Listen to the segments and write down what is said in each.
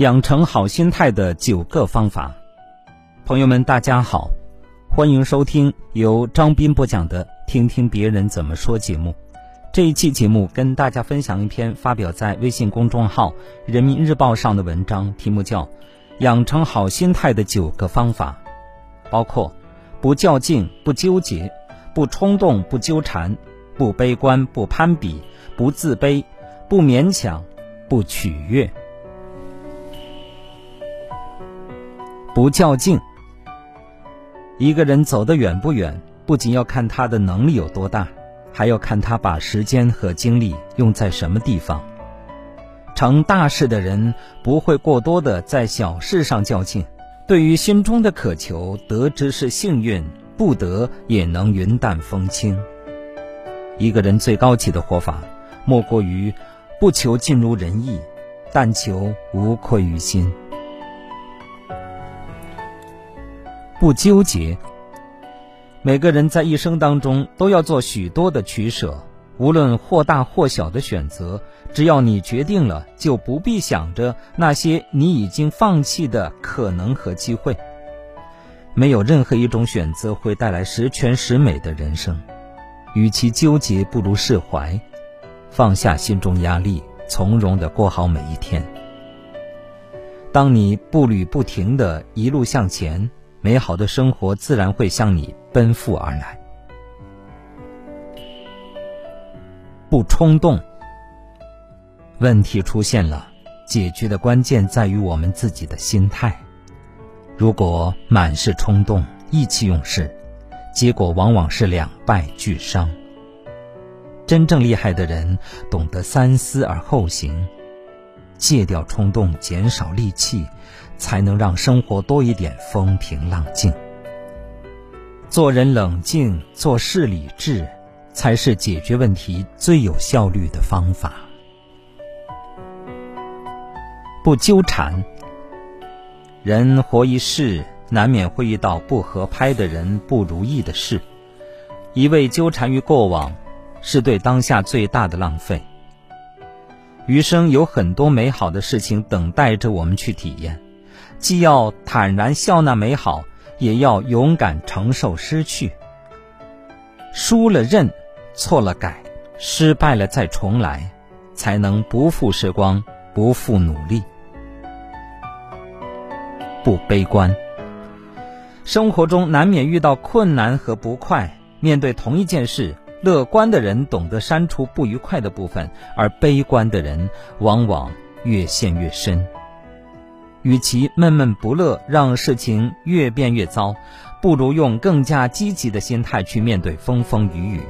养成好心态的九个方法，朋友们，大家好，欢迎收听由张斌播讲的《听听别人怎么说》节目。这一期节目跟大家分享一篇发表在微信公众号《人民日报》上的文章，题目叫《养成好心态的九个方法》，包括不较劲、不纠结、不冲动、不纠缠、不悲观、不攀比、不自卑、不勉强、不取悦。不较劲。一个人走得远不远，不仅要看他的能力有多大，还要看他把时间和精力用在什么地方。成大事的人不会过多的在小事上较劲。对于心中的渴求，得之是幸运，不得也能云淡风轻。一个人最高级的活法，莫过于不求尽如人意，但求无愧于心。不纠结。每个人在一生当中都要做许多的取舍，无论或大或小的选择，只要你决定了，就不必想着那些你已经放弃的可能和机会。没有任何一种选择会带来十全十美的人生，与其纠结，不如释怀，放下心中压力，从容的过好每一天。当你步履不停的一路向前。美好的生活自然会向你奔赴而来。不冲动。问题出现了，解决的关键在于我们自己的心态。如果满是冲动、意气用事，结果往往是两败俱伤。真正厉害的人懂得三思而后行，戒掉冲动，减少戾气。才能让生活多一点风平浪静。做人冷静，做事理智，才是解决问题最有效率的方法。不纠缠。人活一世，难免会遇到不合拍的人、不如意的事。一味纠缠于过往，是对当下最大的浪费。余生有很多美好的事情等待着我们去体验。既要坦然笑纳美好，也要勇敢承受失去。输了认，错了改，失败了再重来，才能不负时光，不负努力。不悲观。生活中难免遇到困难和不快，面对同一件事，乐观的人懂得删除不愉快的部分，而悲观的人往往越陷越深。与其闷闷不乐，让事情越变越糟，不如用更加积极的心态去面对风风雨雨。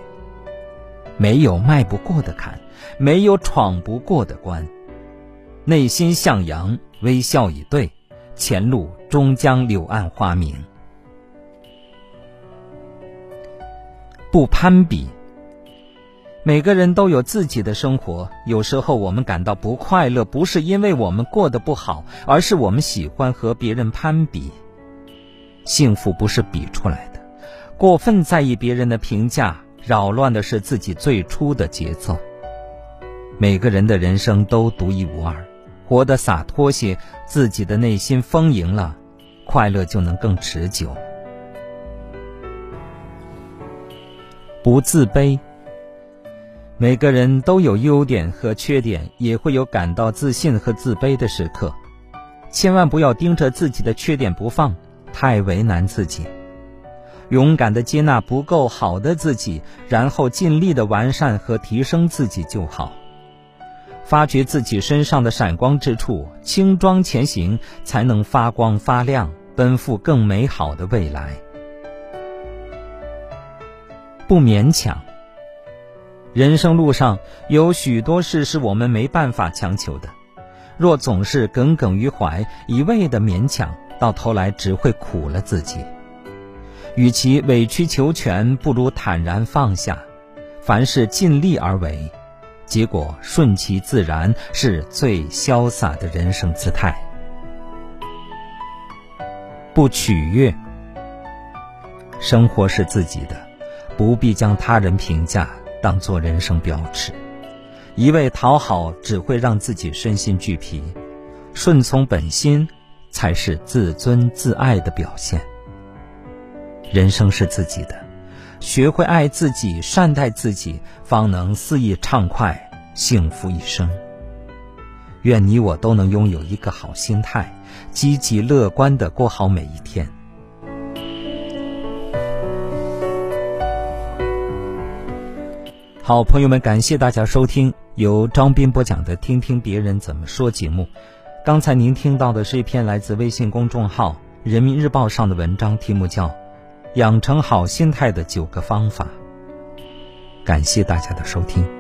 没有迈不过的坎，没有闯不过的关。内心向阳，微笑以对，前路终将柳暗花明。不攀比。每个人都有自己的生活，有时候我们感到不快乐，不是因为我们过得不好，而是我们喜欢和别人攀比。幸福不是比出来的，过分在意别人的评价，扰乱的是自己最初的节奏。每个人的人生都独一无二，活得洒脱些，自己的内心丰盈了，快乐就能更持久。不自卑。每个人都有优点和缺点，也会有感到自信和自卑的时刻。千万不要盯着自己的缺点不放，太为难自己。勇敢的接纳不够好的自己，然后尽力的完善和提升自己就好。发掘自己身上的闪光之处，轻装前行，才能发光发亮，奔赴更美好的未来。不勉强。人生路上有许多事是我们没办法强求的，若总是耿耿于怀，一味的勉强，到头来只会苦了自己。与其委曲求全，不如坦然放下，凡事尽力而为，结果顺其自然是最潇洒的人生姿态。不取悦，生活是自己的，不必将他人评价。当做人生标尺，一味讨好只会让自己身心俱疲。顺从本心，才是自尊自爱的表现。人生是自己的，学会爱自己、善待自己，方能肆意畅快，幸福一生。愿你我都能拥有一个好心态，积极乐观的过好每一天。好，朋友们，感谢大家收听由张斌播讲的《听听别人怎么说》节目。刚才您听到的是一篇来自微信公众号《人民日报》上的文章，题目叫《养成好心态的九个方法》。感谢大家的收听。